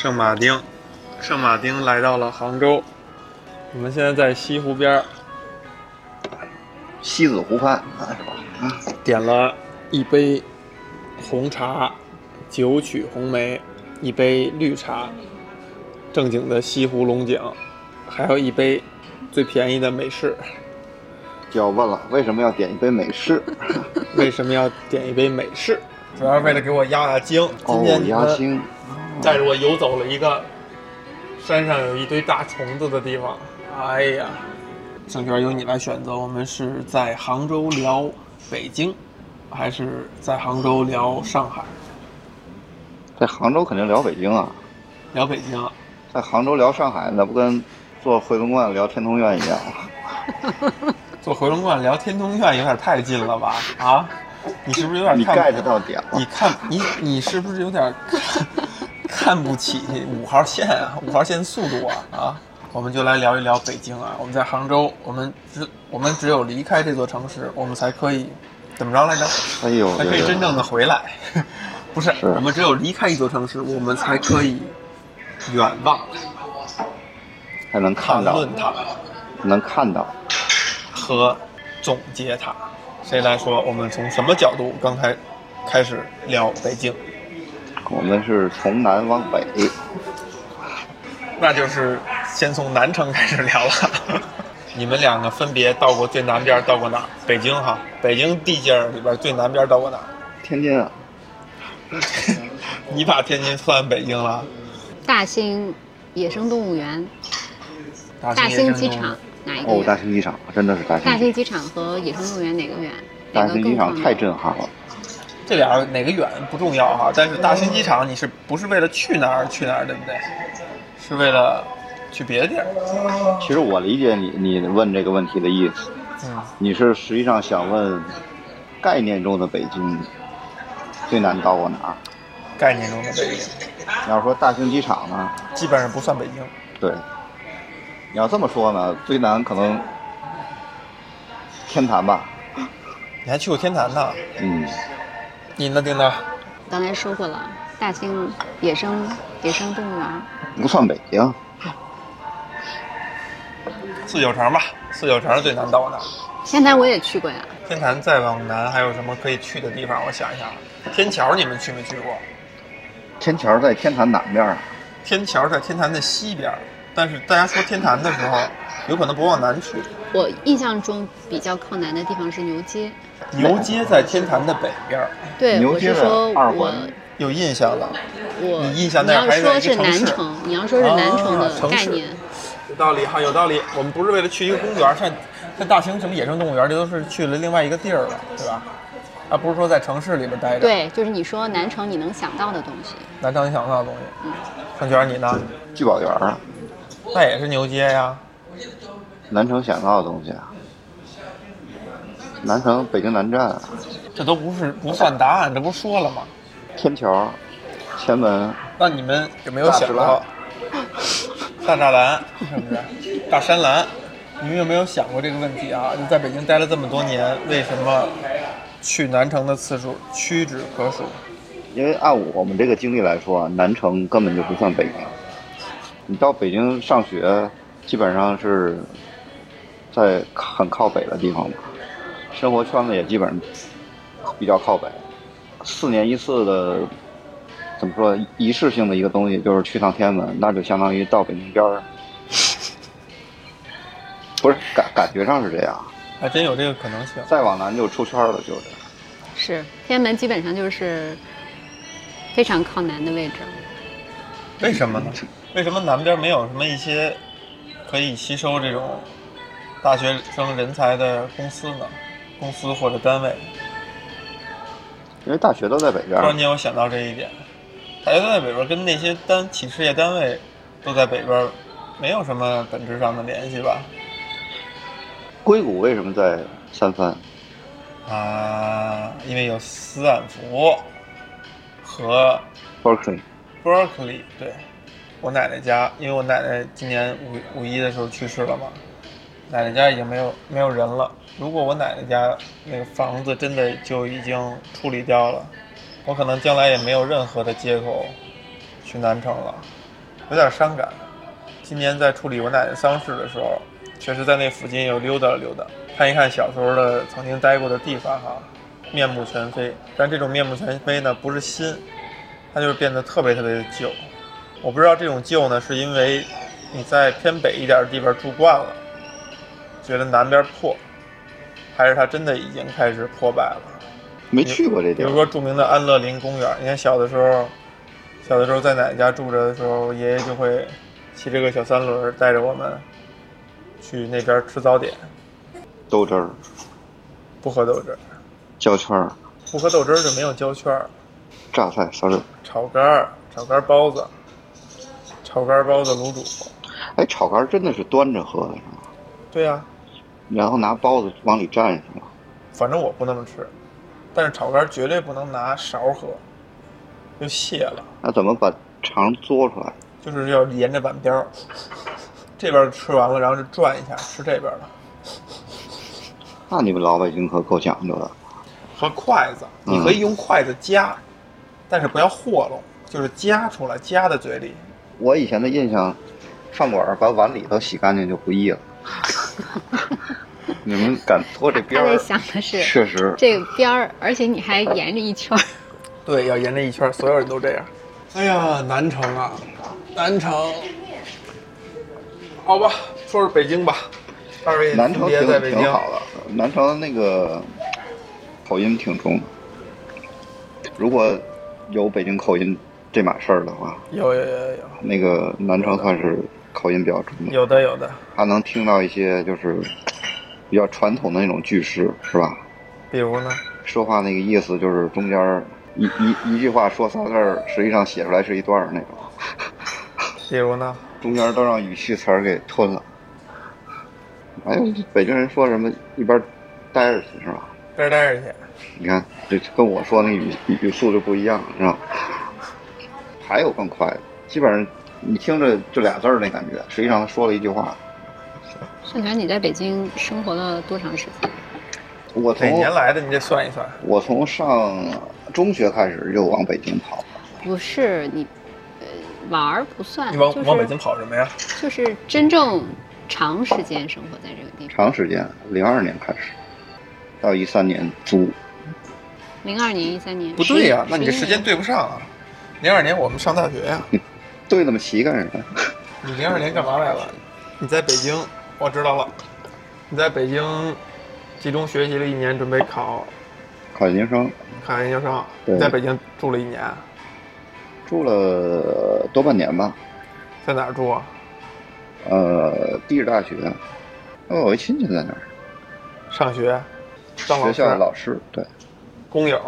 圣马丁，圣马丁来到了杭州。我们现在在西湖边儿西子湖畔，点了一杯红茶，九曲红梅，一杯绿茶，正经的西湖龙井，还有一杯最便宜的美式。就要问了，为什么要点一杯美式？为什么要点一杯美式？主要是为了给我压压惊。今哦天，你们压惊，带着我游走了一个山上有一堆大虫子的地方。哎呀，郑轩由你来选择，我们是在杭州聊北京，还是在杭州聊上海？在杭州肯定聊北京啊，聊北京，在杭州聊上海，那不跟坐回龙观聊天通苑一样吗？坐回龙观聊天通苑有点太近了吧？啊，你是不是有点你 get 到点了你。看你你是不是有点看看不起五号线啊？五号线速度啊啊！我们就来聊一聊北京啊。我们在杭州，我们只我们只有离开这座城市，我们才可以怎么着来着？哎呦，才可以真正的回来。不是，是我们只有离开一座城市，我们才可以远望、才能看到，谈论它能看到。和总结它。谁来说？我们从什么角度刚才开始聊北京？我们是从南往北，那就是先从南城开始聊了。你们两个分别到过最南边，到过哪儿？北京哈，北京地界儿里边最南边到过哪儿？天津啊，你把天津算北京了？大兴野生动物园、大大兴机场哪一个哦，大兴机场真的是大兴机大兴机场和野生动物园哪个远？大兴机？场太震撼了。这俩哪个远不重要哈，但是大兴机场你是不是为了去哪儿去哪儿，对不对？是为了去别的地儿。其实我理解你你问这个问题的意思，嗯，你是实际上想问概念中的北京最难到过哪儿？概念中的北京你要说大兴机场呢，基本上不算北京。对，你要这么说呢，最难可能天坛吧，你还去过天坛呢？嗯，你呢，丁丁？刚才说过了，大兴野生野生动物园。不算北京，四九城吧，四九城是最难到的？天坛我也去过呀，天坛再往南还有什么可以去的地方？我想一想，天桥你们去没去过？天桥在天坛南边啊，天桥在天坛的西边，但是大家说天坛的时候，有可能不往南去。我印象中比较靠南的地方是牛街。牛街在天坛的北边儿，对，我牛街的是说二环有印象了。我你印象那还是要说是一个城市南城，你要说是南城啊城市的概念，有道理哈，有道理。我们不是为了去一个公园，像像大型什么野生动物园，这都是去了另外一个地儿了，对吧？而不是说在城市里边待着。，对，就是你说南城你能想到的东西。南城你想到的东西。嗯盛娟，你呢？聚宝园啊，那也是牛街呀。南城想到的东西啊，南城北京南站啊，这都不是不算答案，这不说了吗？天桥、前门，那你们有没有想过大栅栏 是不是？大山栏，你们有没有想过这个问题啊？你在北京待了这么多年，为什么去南城的次数屈指可数？因为按我们这个经历来说啊，南城根本就不算北京。你到北京上学，基本上是在很靠北的地方嘛，生活圈子也基本上比较靠北。四年一次的，怎么说仪式性的一个东西，就是去趟天安门，那就相当于到北京边儿。不是感感觉上是这样，还真有这个可能性。再往南就出圈了，就是。是天安门基本上就是非常靠南的位置。为什么呢？为什么南边没有什么一些可以吸收这种大学生人才的公司呢？公司或者单位？因为大学都在北边突然，间我想到这一点，大学都在北边，跟那些单企事业单位都在北边，没有什么本质上的联系吧？硅谷为什么在三藩？啊，因为有斯坦福和 Berkeley，Berkeley，对我奶奶家，因为我奶奶今年五五一的时候去世了嘛，奶奶家已经没有没有人了。如果我奶奶家那个房子真的就已经处理掉了，我可能将来也没有任何的借口去南城了。有点伤感。今年在处理我奶奶丧事的时候，确实在那附近又溜达了溜达，看一看小时候的曾经待过的地方哈，面目全非。但这种面目全非呢，不是新，它就是变得特别特别的旧。我不知道这种旧呢，是因为你在偏北一点的地方住惯了，觉得南边破，还是它真的已经开始破败了。没去过这地儿。比如说著名的安乐林公园，你看小的时候，小的时候在奶奶家住着的时候，爷爷就会骑这个小三轮带着我们去那边吃早点，豆汁儿、不喝豆汁儿，焦圈儿、不喝豆汁儿就没有焦圈儿，榨菜、烧肉。炒肝儿、炒肝包子、炒肝包子卤煮，哎，炒肝真的是端着喝的是吗？对呀、然后拿包子往里蘸是吗？反正我不那么吃，但是炒肝儿绝对不能拿勺喝，就泄了。那怎么把肠嘬出来？就是要沿着碗边儿，这边儿吃完了，然后就转一下吃这边儿的，那你们老百姓可够讲究的。和筷子，嗯你可以用筷子夹，但是不要和拢，就是夹出来，夹在嘴里。我以前的印象，饭馆把碗里头洗干净就不易了。你们敢拖这边儿他在？想的是确实，这个边儿，而且你还沿着一圈儿。对，要沿着一圈儿，所有人都这样。哎呀，南城啊，南城，好吧，说说北京吧。二位南城挺挺，好的，南城那个口音挺重的。如果有北京口音这码事儿的话，有有有有有那个南城算是口音比较重的，有的有的，他能听到一些就是 比较传统的那种句式，是吧？比如呢？说话那个意思就是中间一一一句话说仨字儿，实际上写出来是一段儿那种，比如呢？中间都让语气词儿给吞了。还有北京人说什么一边待着去是吧？这儿待着去。你看这跟我说那语语语速就不一样，是吧？还有更快的，基本上你听着就俩字儿那感觉，实际上他说了一句话。盛全，你在北京生活了多长时间？我哪年来的？你得算一算。我从上中学开始就往北京跑，不是你，呃，玩儿不算，你往就是往北京跑什么呀？就是真正长时间生活在这个地方。长时间，零二年开始，到一三年租。零二年、一三年。不对呀、11那你这时间对不上啊。零二年我们上大学呀、对那么齐干什么？你零二年干嘛来了？你在北京，我知道了。你在北京集中学习了一年，准备考考研究生，考研究生。对你在北京住了一年，住了多半年吧。在哪儿住啊？呃，地质大学，哦我有一亲戚在那儿，上学，当老师学校的老师。对，工友。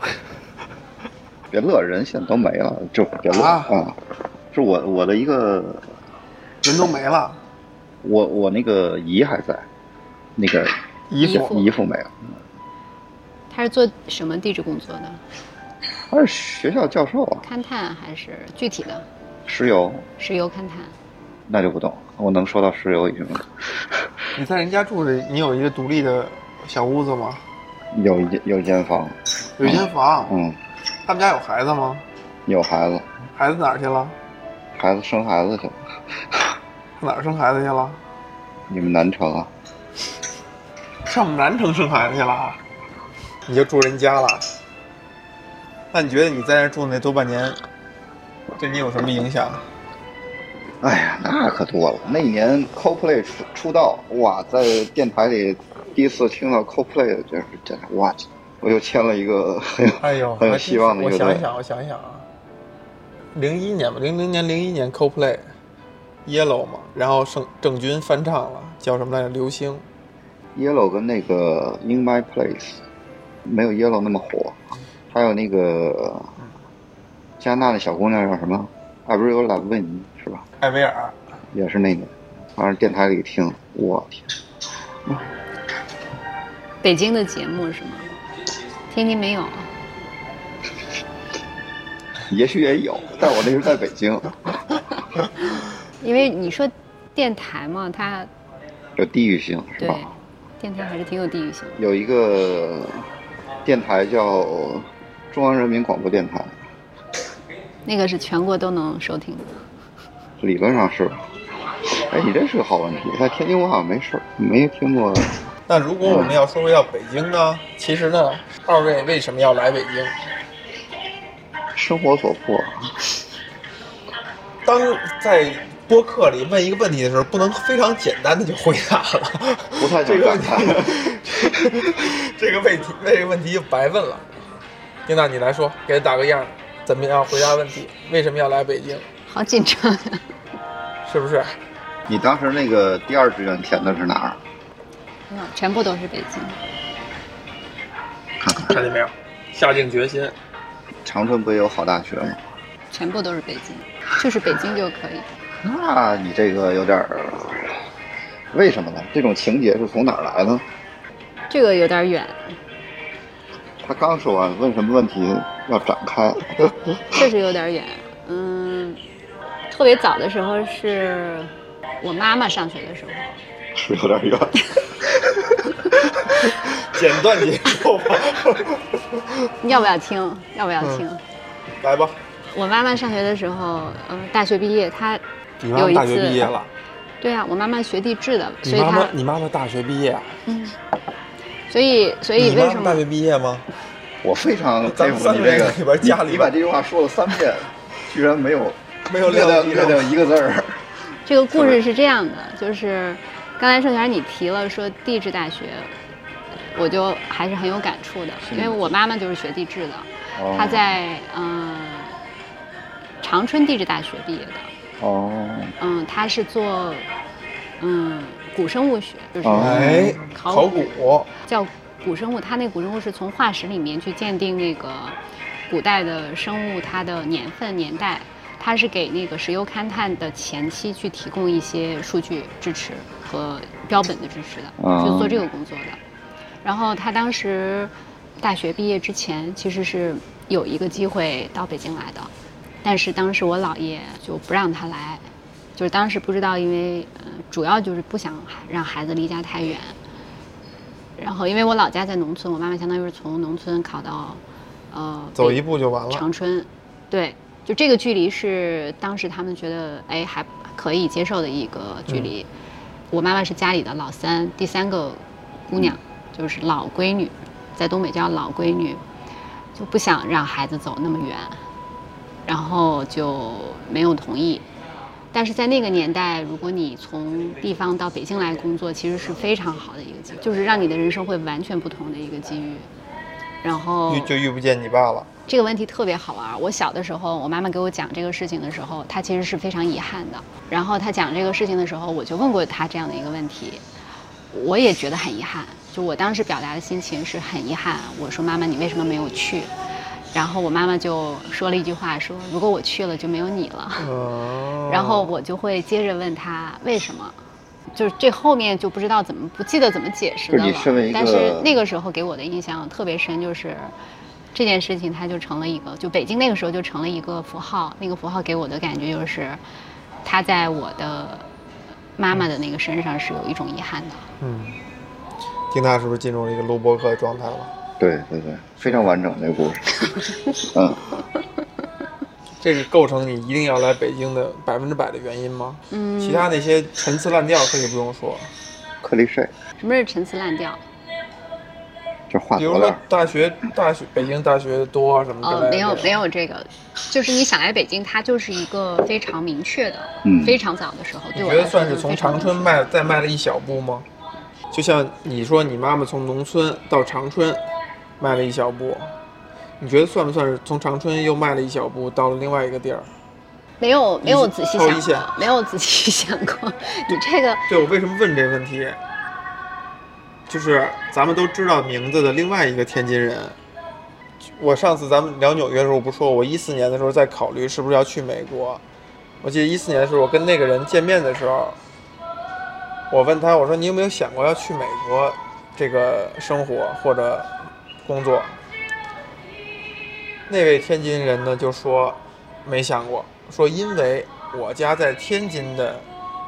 别乐，人现在都没了，就别乐啊啊。是我我的一个，人都没了，我我那个姨还在，那个姨姨父姨父没了，他是做什么地质工作的？他是学校教授啊，勘探还是具体的石油石油勘探？那就不懂，我能说到石油已经你在人家住着，你有一个独立的小屋子吗？有一间有一间房，有一间房。嗯，他们家有孩子吗？有孩子，孩子哪儿去了？孩子生孩子去了，哪儿生孩子去了？你们南城啊？上我们南城生孩子去了？你就住人家了？那你觉得你在那住那多半年，对你有什么影响？哎呀，那可多了。那一年 CoPlay 出出道，哇，在电台里第一次听到 CoPlay，就是真是哇，我又签了一个很有哎呦，很有希望的一个我想一。想，我想一想啊，零一年吧，零零年、零一年 CoPlay Yellow 嘛，然后郑郑钧翻唱了，叫什么来着？流星。Yellow 跟那个 In My Place 没有 Yellow 那么火，还有那个加拿大的小姑娘叫什么？Avril Lavigne 是吧？艾薇儿，也是那年，反正电台里听，我天，北京的节目是吗？天津没有。也许也有，但我那时候在北京，因为你说电台嘛，它有地域性是对吧？电台还是挺有地域性的。有一个电台叫中央人民广播电台，那个是全国都能收听的。理论上是吧？哎，你这是个好问题，在天津我好像没事儿，没听过。那如果我们要说回到北京呢？其实呢，二位为什么要来北京？生活所迫，当在播客里问一个问题的时候，不能非常简单的就回答了。不太这个问题。这个问题，这个问题就白问了。丁娜，你来说，给他打个样，怎么样回答问题？为什么要来北京？好紧张呀！是不是？你当时那个第二志愿填的是哪儿？全部都是北京。看看看见没有？下定决心。长春不也有好大学吗？全部都是北京，就是北京就可以。那你这个有点儿，为什么呢？这种情节是从哪儿来的？这个有点远，他刚说完，问什么问题要展开？确实有点远。嗯，特别早的时候是我妈妈上学的时候，是有点远。简短结束吧。要不要听？要不要听？来吧，我妈妈上学的时候，嗯、大学毕业，她有一你妈妈大学次毕业了。对啊，我妈妈学地质的，所以你妈妈她，你妈妈大学毕业啊？嗯，所以所以为什么妈妈大学毕业吗？我非常佩服你这个里边家里你你把这句话说了三遍，居然没有没有略掉撂地上略掉一个字儿。这个故事是这样的，就是刚才盛泉你提了说地质大学，我就还是很有感触的，因为我妈妈就是学地质的，哦她在嗯、长春地质大学毕业的，哦，嗯，她是做嗯古生物学，就是哦哎，考考古。叫古生物，它那古生物是从化石里面去鉴定那个古代的生物它的年份年代，它是给那个石油勘探的前期去提供一些数据支持和标本的支持的，哦就是做这个工作的。然后他当时大学毕业之前，其实是有一个机会到北京来的，但是当时我姥爷就不让他来，就是当时不知道，因为呃主要就是不想让孩子离家太远。然后因为我老家在农村，我妈妈相当于是从农村考到，呃，走一步就完了。长春，对，就这个距离是当时他们觉得哎还可以接受的一个距离。我妈妈是家里的老三，第三个姑娘，就是老闺女，在东北叫老闺女，就不想让孩子走那么远，然后就没有同意。但是在那个年代，如果你从地方到北京来工作，其实是非常好的一个机会，就是让你的人生会完全不同的一个机遇。然后遇就遇不见你爸了。这个问题特别好玩儿。我小的时候，我妈妈给我讲这个事情的时候，她其实是非常遗憾的。然后她讲这个事情的时候，我就问过她这样的一个问题，我也觉得很遗憾。就我当时表达的心情是很遗憾。我说妈妈，你为什么没有去？然后我妈妈就说了一句话，说如果我去了就没有你了。嗯。然后我就会接着问她为什么，就是这后面就不知道怎么不记得怎么解释的了但是那个时候给我的印象特别深，就是这件事情它就成了一个，就北京那个时候就成了一个符号。那个符号给我的感觉就是，它在我的妈妈的那个身上是有一种遗憾的。嗯，听他是不是进入了一个录播课的状态了？对对对，非常完整这个故事。嗯，这是构成你一定要来北京的百分之百的原因吗？嗯，其他那些陈词滥调可以不用说，克里谁？什么是陈词滥调？比如说。大学、大学、北京大学多啊什么之类的。哦，没有没有这个，就是你想来北京，它就是一个非常明确的，嗯非常早的时候，对你觉得算是从长春迈再迈了一小步吗？就像你说你妈妈从农村到长春迈了一小步，你觉得算不算是从长春又迈了一小步到了另外一个地儿？没有没有仔细想过，没有仔细想过。你这个对我为什么问这个问题？就是咱们都知道名字的另外一个天津人。我上次咱们聊纽约的时候，我不说我一四年的时候在考虑是不是要去美国。我记得一四年的时候，我跟那个人见面的时候，我问他，我说你有没有想过要去美国这个生活或者工作？那位天津人呢就说没想过，说因为我家在天津的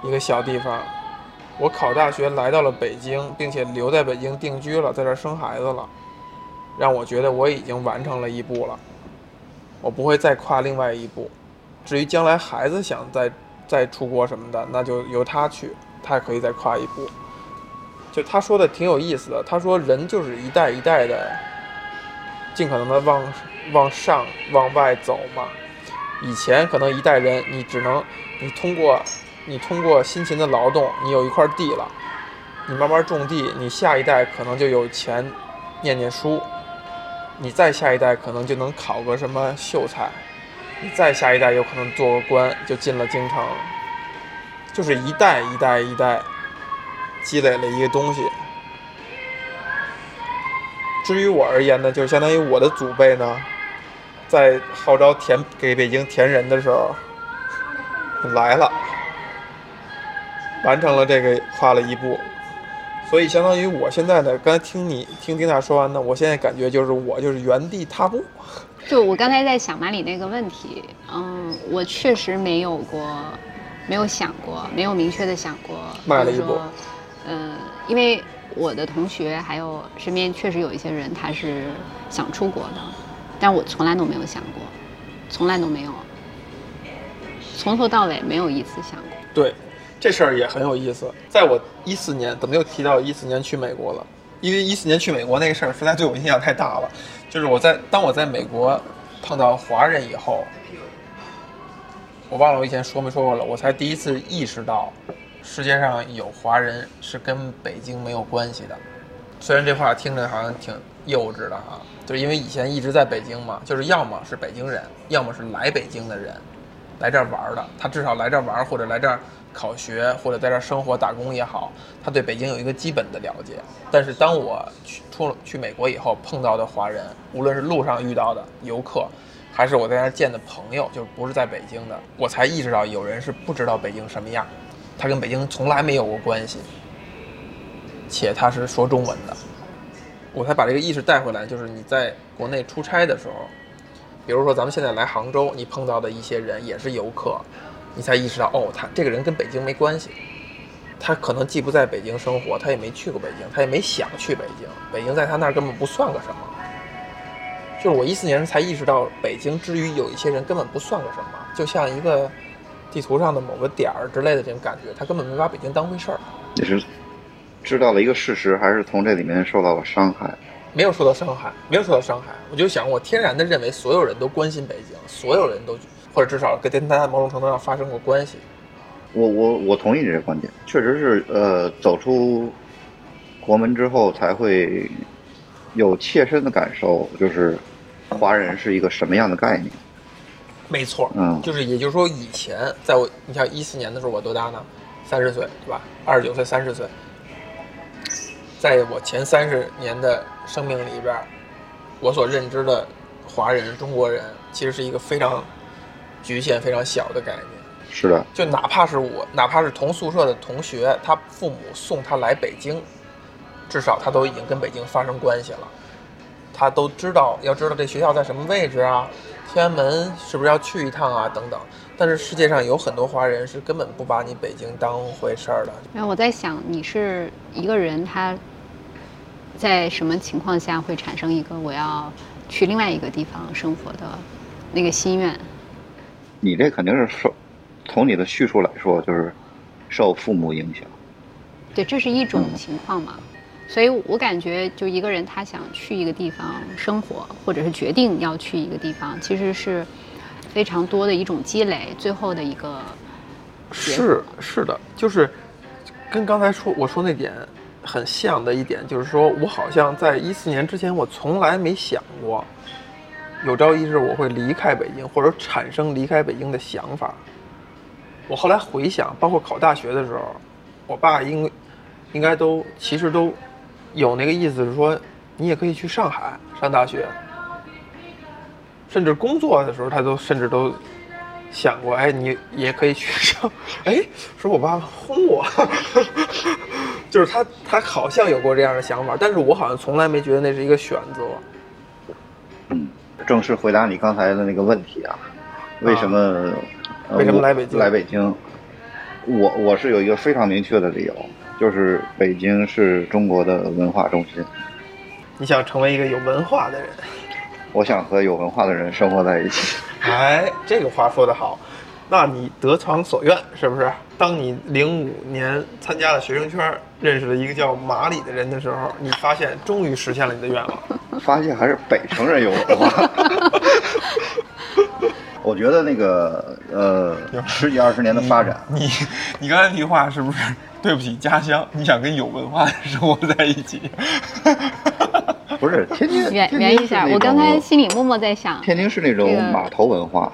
一个小地方，我考大学来到了北京，并且留在北京定居了，在这儿生孩子了，让我觉得我已经完成了一步了，我不会再跨另外一步。至于将来孩子想再再出国什么的，那就由他去，他可以再跨一步。就他说的挺有意思的，他说人就是一代一代的，尽可能的往往上往外走嘛。以前可能一代人你只能你通过你通过辛勤的劳动，你有一块地了，你慢慢种地，你下一代可能就有钱念念书，你再下一代可能就能考个什么秀才，你再下一代有可能做个官就进了京城，就是一代一代一代积累了一个东西。至于我而言呢，就相当于我的祖辈呢，在号召填给北京填人的时候来了，完成了这个跨了一步，所以相当于我现在呢，刚才听你听丁娜说完呢，我现在感觉就是我就是原地踏步。就我刚才在想马里那个问题，嗯，我确实没有过，没有想过，没有明确的想过，迈了一步嗯，呃，因为我的同学还有身边确实有一些人他是想出国的，但我从来都没有想过，从来都没有，从头到尾没有一次想过。对，这事儿也很有意思。在我一四年，怎么又提到一四年去美国了？因为一四年去美国那个事儿实在对我印象太大了。就是我在当我在美国碰到华人以后，我忘了我以前说没说过了，我才第一次意识到，世界上有华人是跟北京没有关系的。虽然这话听着好像挺幼稚的哈，就是因为以前一直在北京嘛，就是要么是北京人，要么是来北京的人，来这儿玩儿的。他至少来这儿玩儿，或者来这儿考学，或者在这儿生活打工也好，他对北京有一个基本的了解。但是当我去出去美国以后碰到的华人，无论是路上遇到的游客，还是我在那儿见的朋友，就不是在北京的，我才意识到有人是不知道北京什么样，他跟北京从来没有过关系，且他是说中文的。我才把这个意识带回来，就是你在国内出差的时候，比如说咱们现在来杭州，你碰到的一些人也是游客，你才意识到哦，他这个人跟北京没关系，他可能既不在北京生活，他也没去过北京，他也没想去北京，北京在他那儿根本不算个什么。就是我一四年才意识到，北京之于有一些人根本不算个什么，就像一个地图上的某个点儿之类的这种感觉，他根本没把北京当回事儿。你是知道了一个事实，还是从这里面受到了伤害？没有受到伤害，没有受到伤害。我就想，我天然的认为所有人都关心北京，所有人都或者至少跟他某种程度上发生过关系。我我我同意你这个观点，确实是呃，走出国门之后才会有切身的感受，就是华人是一个什么样的概念。没错，嗯就是也就是说，以前在我你像一四年的时候，我多大呢？三十岁，对吧？二十九岁，三十岁，在我前三十年的生命里边，我所认知的华人、中国人，其实是一个非常局限、非常小的概念。是的，就哪怕是我，哪怕是同宿舍的同学，他父母送他来北京，至少他都已经跟北京发生关系了，他都知道，要知道这学校在什么位置啊，天安门是不是要去一趟啊，等等。但是世界上有很多华人是根本不把你北京当回事儿的。然后我在想，你是一个人，他在什么情况下会产生一个我要去另外一个地方生活的那个心愿？你这肯定是受从你的叙述来说，就是受父母影响。对，这是一种嗯情况嘛。所以我感觉，就一个人他想去一个地方生活，或者是决定要去一个地方，其实是非常多的一种积累，最后的一个是是的，就是跟刚才说我说那点很像的一点，就是说我好像在一四年之前，我从来没想过有朝一日我会离开北京，或者产生离开北京的想法。我后来回想，包括考大学的时候，我爸应应该都其实都有那个意思，是说你也可以去上海上大学，甚至工作的时候，他都甚至都想过，哎，你也可以去上，哎，说我爸轰我，就是他他好像有过这样的想法，但是我好像从来没觉得那是一个选择。正式回答你刚才的那个问题啊，为什么、呃为什么来北京来北京，我我是有一个非常明确的理由，就是北京是中国的文化中心，你想成为一个有文化的人，我想和有文化的人生活在一起。哎，这个话说得好。那你得偿所愿，是不是？当你零五年参加了学生圈，认识了一个叫马里的人的时候，你发现终于实现了你的愿望。发现还是北城人有文化。我觉得那个呃，十几二十年的发展，你你刚才那句话是不是对不起家乡？你想跟有文化的人生活在一起？不是天津，圆圆一下，我刚才心里默默在想，天津是那种码头文化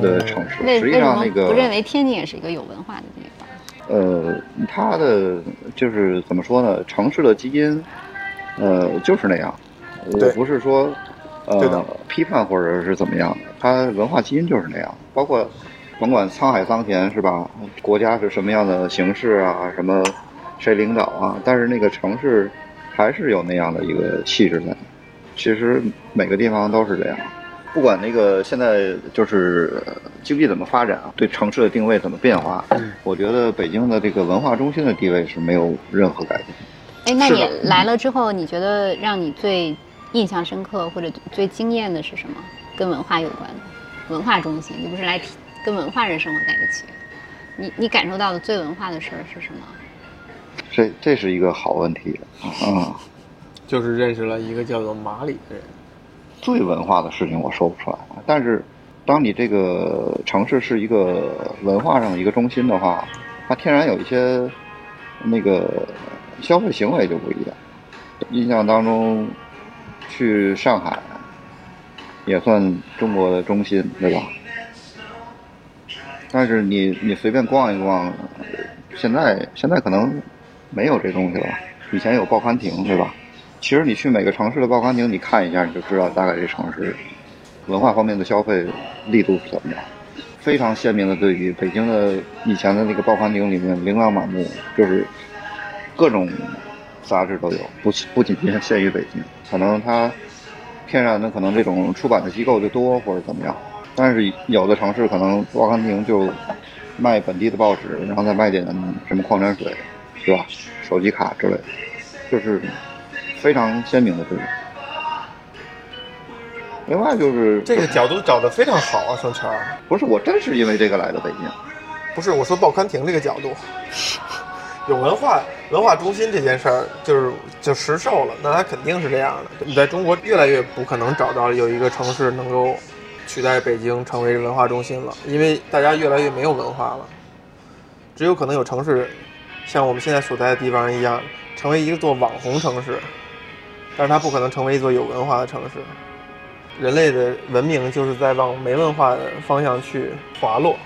的城市，实际上那个不认为天津也是一个有文化的地方？呃，它的就是怎么说呢？城市的基因，呃，就是那样。我不是说呃批判或者是怎么样的，它文化基因就是那样。包括甭管沧海桑田是吧？国家是什么样的形式啊？什么谁领导啊？但是那个城市还是有那样的一个气质在。其实每个地方都是这样。不管那个现在就是呃经济怎么发展啊，对城市的定位怎么变化，我觉得北京的这个文化中心的地位是没有任何改变。哎，那你来了之后，你觉得让你最印象深刻或者最惊艳的是什么？跟文化有关的文化中心，你不是来体跟文化人生活在一起？你你感受到的最文化的事儿是什么？这这是一个好问题嗯、就是认识了一个叫做马里的人。最文化的事情我说不出来，但是当你这个城市是一个文化上的一个中心的话，它天然有一些那个消费行为就不一样。印象当中，去上海也算中国的中心，对吧？但是你你随便逛一逛，现在现在可能没有这东西了。以前有报刊亭，对吧？其实你去每个城市的报刊亭，你看一下，你就知道大概这城市文化方面的消费力度是怎么样。非常鲜明的对比，北京的以前的那个报刊亭里面琳琅满目，就是各种杂志都有，不不仅仅限于北京，可能它天然的可能这种出版的机构就多或者怎么样，但是有的城市可能报刊亭就卖本地的报纸，然后再卖点什么矿泉水，是吧？手机卡之类的，就是非常鲜明的对比。另外就是这个角度找得非常好啊，盛权儿。不是我真是因为这个来的北京，不是我说报刊亭这个角度，有文化文化中心这件事儿，就是就实受了，那它肯定是这样的。你在中国越来越不可能找到有一个城市能够取代北京成为文化中心了，因为大家越来越没有文化了，只有可能有城市像我们现在所在的地方一样，成为一座网红城市，但是它不可能成为一座有文化的城市。人类的文明就是在往没文化的方向去滑落。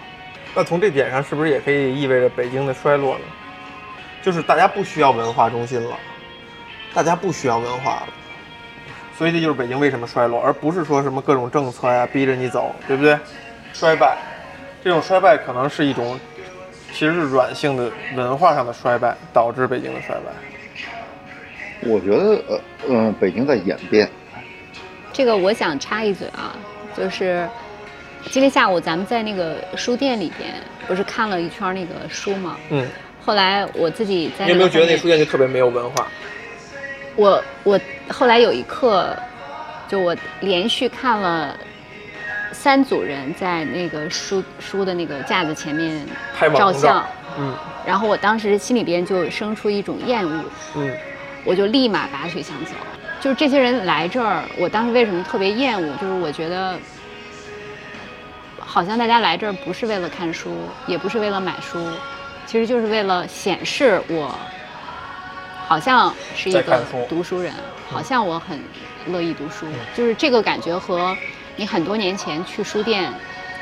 那从这点上，是不是也可以意味着北京的衰落呢？就是大家不需要文化中心了，大家不需要文化了，所以这就是北京为什么衰落，而不是说什么各种政策呀逼着你走，对不对？衰败，这种衰败可能是一种，其实是软性的文化上的衰败导致北京的衰败。我觉得呃呃，北京在演变，这个我想插一嘴啊，就是今天下午咱们在那个书店里边不是看了一圈那个书吗？嗯，后来我自己在你有没有觉得那书店就特别没有文化？我我后来有一刻，就我连续看了三组人在那个书书的那个架子前面拍照照。相，嗯。然后我当时心里边就生出一种厌恶，嗯，我就立马拔腿想走。就是这些人来这儿，我当时为什么特别厌恶？就是我觉得，好像大家来这儿不是为了看书，也不是为了买书，其实就是为了显示我好像是一个读书人，好像我很乐意读书。就是这个感觉和你很多年前去书店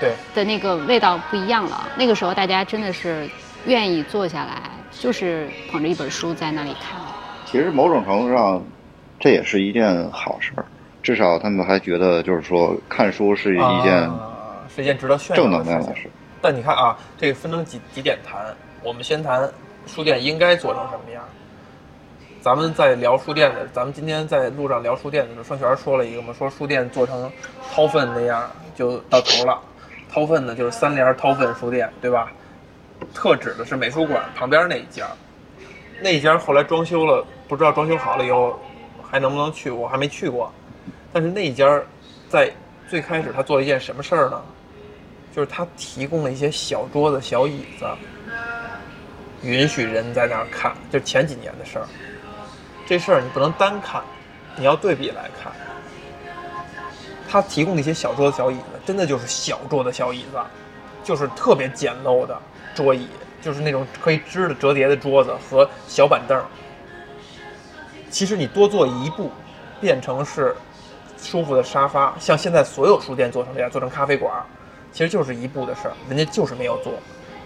对，的那个味道不一样了。那个时候大家真的是愿意坐下来，就是捧着一本书在那里看。其实某种程度上，这也是一件好事儿，至少他们还觉得就是说看书是一件啊是一件值得炫耀正的事情能量的。事。但你看啊，这个分成几几点谈。我们先谈书店应该做成什么样。咱们在聊书店的，咱们今天在路上聊书店的时候，双全说了一个嘛，说书店做成掏粪那样就到头了。掏粪呢，就是三联掏粪书店，对吧？特指的是美术馆旁边那一家，那一家后来装修了，不知道装修好了以后还能不能去，我还没去过。但是那一家在最开始他做了一件什么事儿呢？就是他提供了一些小桌子、小椅子，允许人在那儿看，就前几年的事儿。这事儿你不能单看，你要对比来看。它提供的一些小桌子、小椅子，真的就是小桌子、小椅子，就是特别简陋的桌椅，就是那种可以支的折叠的桌子和小板凳。其实你多做一步，变成是舒服的沙发，像现在所有书店做成这样，做成咖啡馆，其实就是一步的事儿，人家就是没有做，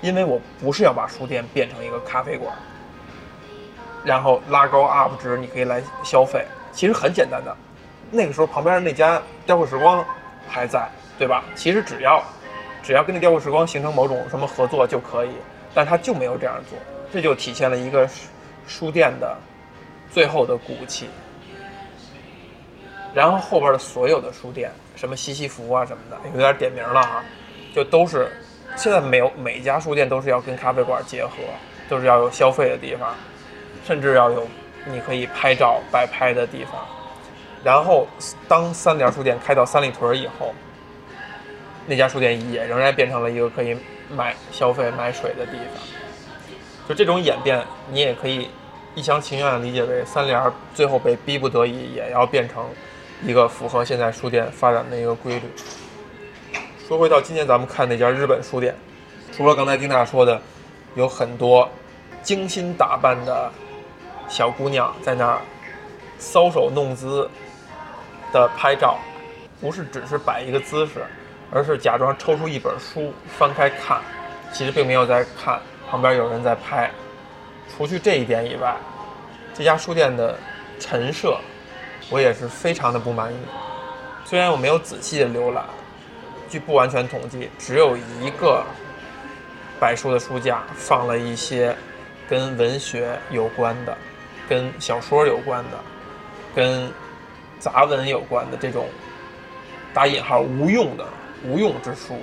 因为我不是要把书店变成一个咖啡馆，然后拉高 UP 值，你可以来消费，其实很简单的。那个时候旁边那家雕刻时光还在，对吧？其实只要只要跟那雕刻时光形成某种什么合作就可以，但他就没有这样做，这就体现了一个书店的最后的骨气。然后后边的所有的书店，什么西西弗啊什么的，有点点名了啊，就都是现在没有每家书店都是要跟咖啡馆结合，都是要有消费的地方，甚至要有你可以拍照摆拍的地方。然后当三联书店开到三里屯以后，那家书店也仍然变成了一个可以买消费买水的地方。就这种演变，你也可以一厢情愿的理解为三联最后被逼不得已也要变成一个符合现在书店发展的一个规律。说回到今天咱们看那家日本书店，除了刚才丁娜说的，有很多精心打扮的小姑娘在那儿搔首弄姿的拍照，不是只是摆一个姿势，而是假装抽出一本书翻开看，其实并没有在看，旁边有人在拍。除去这一点以外，这家书店的陈设，我也是非常的不满意。虽然我没有仔细的浏览，据不完全统计，只有一个摆书的书架放了一些跟文学有关的、跟小说有关的、跟杂文有关的这种打引号无用的无用之书，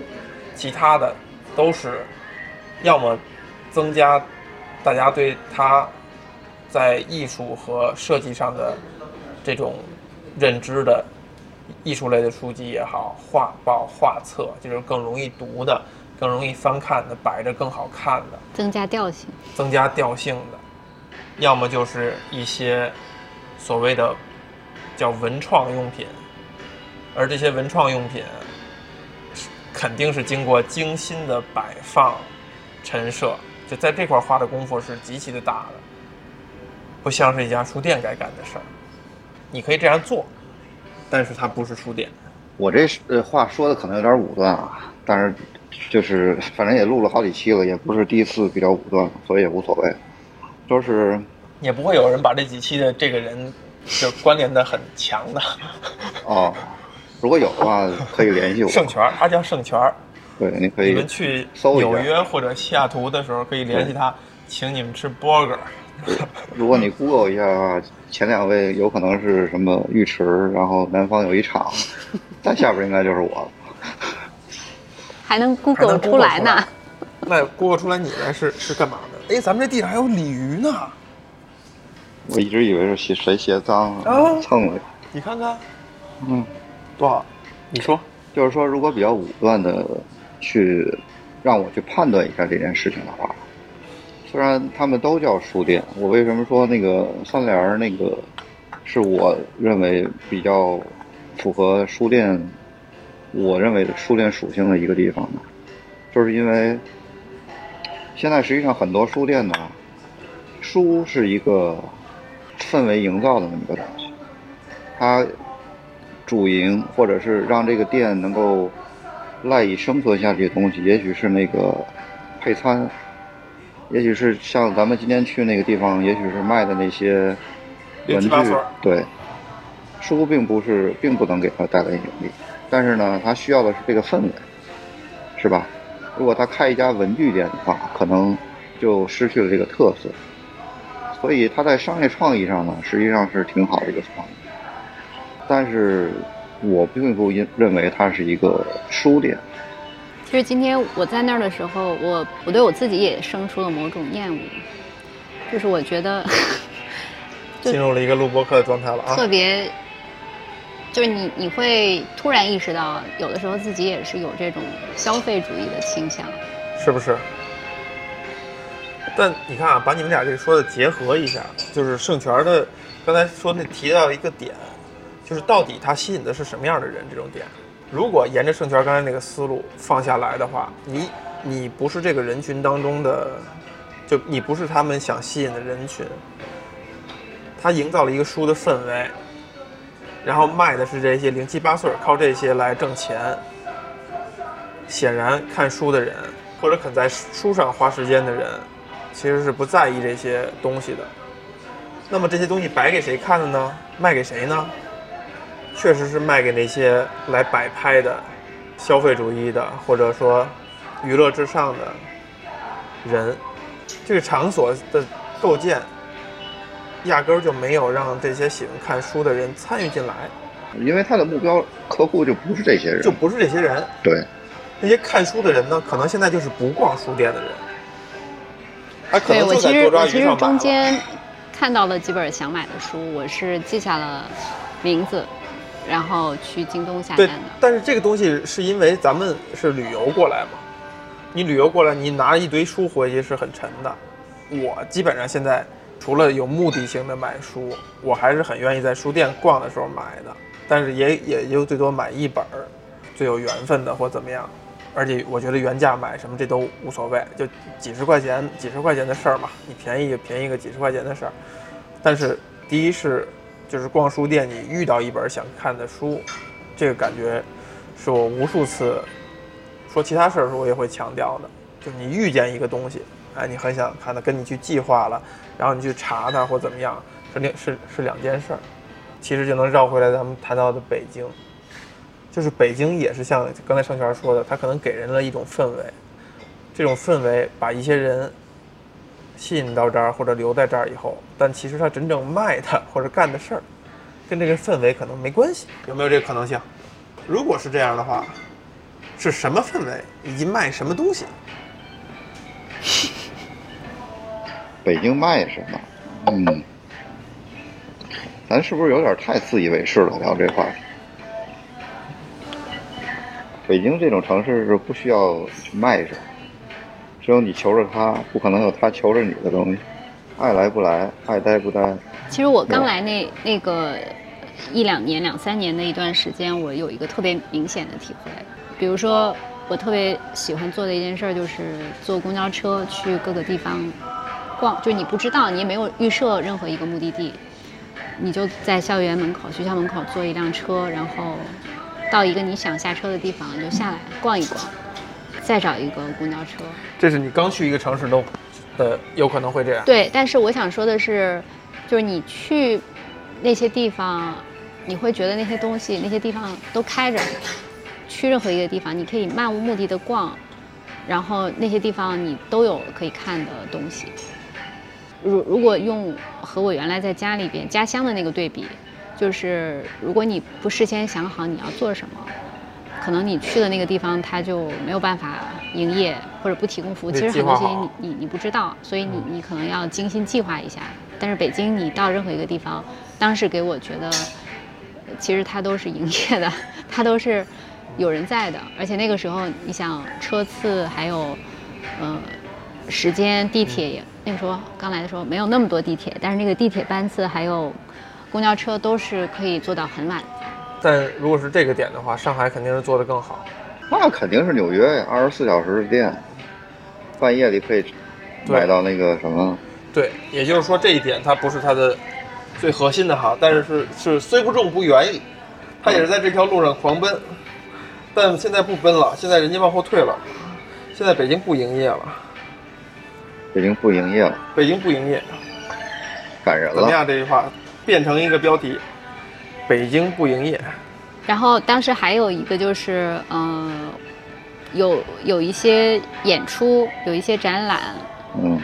其他的都是要么增加大家对它在艺术和设计上的这种认知的艺术类的书籍也好，画报、画册，就是更容易读的、更容易翻看的，摆着更好看的，增加调性。增加调性的，要么就是一些所谓的叫文创用品，而这些文创用品肯定是经过精心的摆放、陈设，就在这块花的功夫是极其的大的，不像是一家书店该干的事儿。你可以这样做，但是它不是书店。我这话说的可能有点武断啊，但是就是反正也录了好几期了，也不是第一次比较武断，所以也无所谓。就是也不会有人把这几期的这个人就关联的很强的。哦，如果有的话可以联系我。盛权，他叫盛权。对，你可以你们去搜一下纽约或者西雅图的时候，可以联系他，请你们吃 burger。如果你 Google 一下的话，前两位有可能是什么浴池，然后南方有一场，但下边应该就是我了。还能还 Google 出来呢。那 Google 出来你来是是干嘛的？哎，咱们这地上还有鲤鱼呢，我一直以为是鞋谁鞋脏了、啊蹭了。你看看嗯，多少？你说就是说，如果比较武断的去让我去判断一下这件事情的话，虽然他们都叫书店，我为什么说那个三联儿那个是我认为比较符合书店，我认为的书店属性的一个地方呢？就是因为现在实际上很多书店呢，书是一个氛围营造的那么一个东西，它主营或者是让这个店能够赖以生存下去的东西，也许是那个配餐，也许是像咱们今天去那个地方，也许是卖的那些文具对，书并不是并不能给它带来盈利，但是呢，它需要的是这个氛围，是吧？如果他开一家文具店的话，可能就失去了这个特色。所以他在商业创意上呢，实际上是挺好的一个创意。但是我并不认认为它是一个书店。其实今天我在那儿的时候，我我对我自己也生出了某种厌恶，就是我觉得 进入了一个录播课的状态了啊特。别就是你你会突然意识到，有的时候自己也是有这种消费主义的倾向。是不是？但你看啊，把你们俩这个说的结合一下，就是盛权的刚才说那提到一个点，就是到底他吸引的是什么样的人？这种点，如果沿着盛权刚才那个思路放下来的话，你你不是这个人群当中的，就你不是他们想吸引的人群。他营造了一个书的氛围，然后卖的是这些零七八碎，靠这些来挣钱。显然，看书的人或者肯在书上花时间的人，其实是不在意这些东西的。那么这些东西摆给谁看的呢？卖给谁呢？确实是卖给那些来摆拍的、消费主义的，或者说娱乐至上的人。这个场所的构建。压根儿就没有让这些喜欢看书的人参与进来，因为他的目标客户就不是这些人，就不是这些人。对，那些看书的人呢，可能现在就是不逛书店的人。他可能对我其实我其实。中间看到了几本想买的书，我是记下了名字，然后去京东下单的。，但是这个东西是因为咱们是旅游过来嘛，你旅游过来，你拿一堆书回去是很沉的。我基本上现在除了有目的性的买书，我还是很愿意在书店逛的时候买的，但是也也就最多买一本儿，最有缘分的或怎么样。而且我觉得原价买什么这都无所谓，就几十块钱几十块钱的事儿嘛，你便宜就便宜个几十块钱的事儿。但是第一是就是逛书店，你遇到一本想看的书，这个感觉是我无数次说其他事儿的时候我也会强调的，就你遇见一个东西，哎，你很想看的，跟你去计划了，然后你去查它或怎么样，是两是是两件事儿。其实就能绕回来咱们谈到的北京，就是北京也是像刚才盛泉说的，它可能给人了一种氛围，这种氛围把一些人吸引到这儿或者留在这儿以后，但其实他真正卖的或者干的事儿，跟这个氛围可能没关系，有没有这个可能性？如果是这样的话，是什么氛围以及卖什么东西？北京卖什么？嗯，咱是不是有点太自以为是了？聊这话题。北京这种城市是不需要去卖什么，只有你求着他，不可能有他求着你的东西。爱来不来，爱待不待。其实我刚来那那个一两年、两三年的一段时间，我有一个特别明显的体会。比如说，我特别喜欢做的一件事就是坐公交车去各个地方逛，就你不知道，你也没有预设任何一个目的地，你就在校园门口、学校门口坐一辆车，然后到一个你想下车的地方就下来逛一逛，再找一个公交车。这是你刚去一个城市都，呃，有可能会这样。对，但是我想说的是，就是你去那些地方，你会觉得那些东西、那些地方都开着。去任何一个地方，你可以漫无目的的逛，然后那些地方你都有可以看的东西。如如果用和我原来在家里边家乡的那个对比，就是如果你不事先想好你要做什么，可能你去的那个地方它就没有办法营业或者不提供服务。其实很多事情你你你不知道，所以你你可能要精心计划一下。但是北京你到任何一个地方，当时给我觉得，呃其实它都是营业的，它都是有人在的，而且那个时候你想车次还有，呃，时间地铁也那个时候刚来的时候没有那么多地铁，但是那个地铁班次还有公交车都是可以坐到很晚。但如果是这个点的话，上海肯定是做得更好。那肯定是纽约呀，二十四小时的店，半夜里可以买到那个什么。对，也就是说这一点它不是它的最核心的哈，但是是是虽不重不远矣，它也是在这条路上狂奔，但现在不奔了，现在人家往后退了，现在北京不营业了，北京不营业了，北京不营业，感人了怎么了。样这句话变成一个标题，北京不营业，然后当时还有一个就是，嗯、有有一些演出，有一些展览，嗯，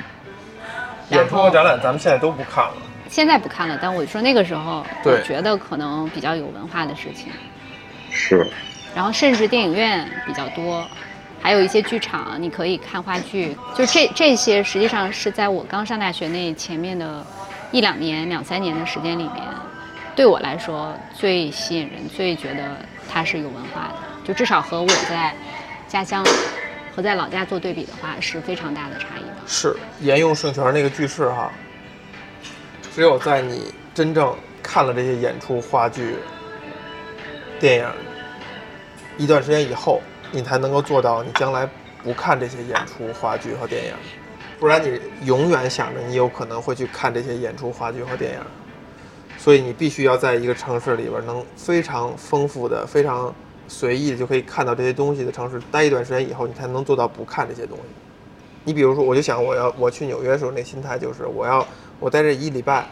演出和展览咱们现在都不看了，现在不看了，但我说那个时候，我觉得可能比较有文化的事情。是。然后甚至电影院比较多，还有一些剧场，你可以看话剧。就这这些，实际上是在我刚上大学那前面的一两年、两三年的时间里面，对我来说最吸引人，最觉得它是有文化的，就至少和我在家乡和在老家做对比的话，是非常大的差异的。是沿用圣泉那个句式哈，只有在你真正看了这些演出、话剧、电影一段时间以后，你才能够做到你将来不看这些演出、话剧和电影，不然你永远想着你有可能会去看这些演出、话剧和电影，所以你必须要在一个城市里边能非常丰富的、非常随意的就可以看到这些东西的城市待一段时间以后，你才能做到不看这些东西。你比如说，我就想我要我去纽约的时候，那心态就是我要我待这一礼拜，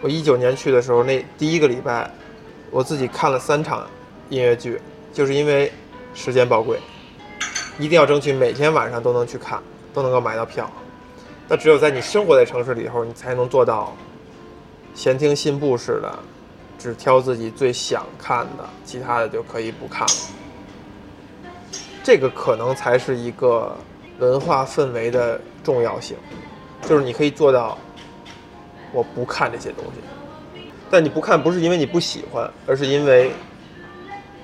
我一九年去的时候，那第一个礼拜，我自己看了三场音乐剧，就是因为时间宝贵，一定要争取每天晚上都能去看，都能够买到票。那只有在你生活在城市里头，你才能做到闲庭信步似的，只挑自己最想看的，其他的就可以不看了。这个可能才是一个文化氛围的重要性，就是你可以做到我不看这些东西，但你不看不是因为你不喜欢，而是因为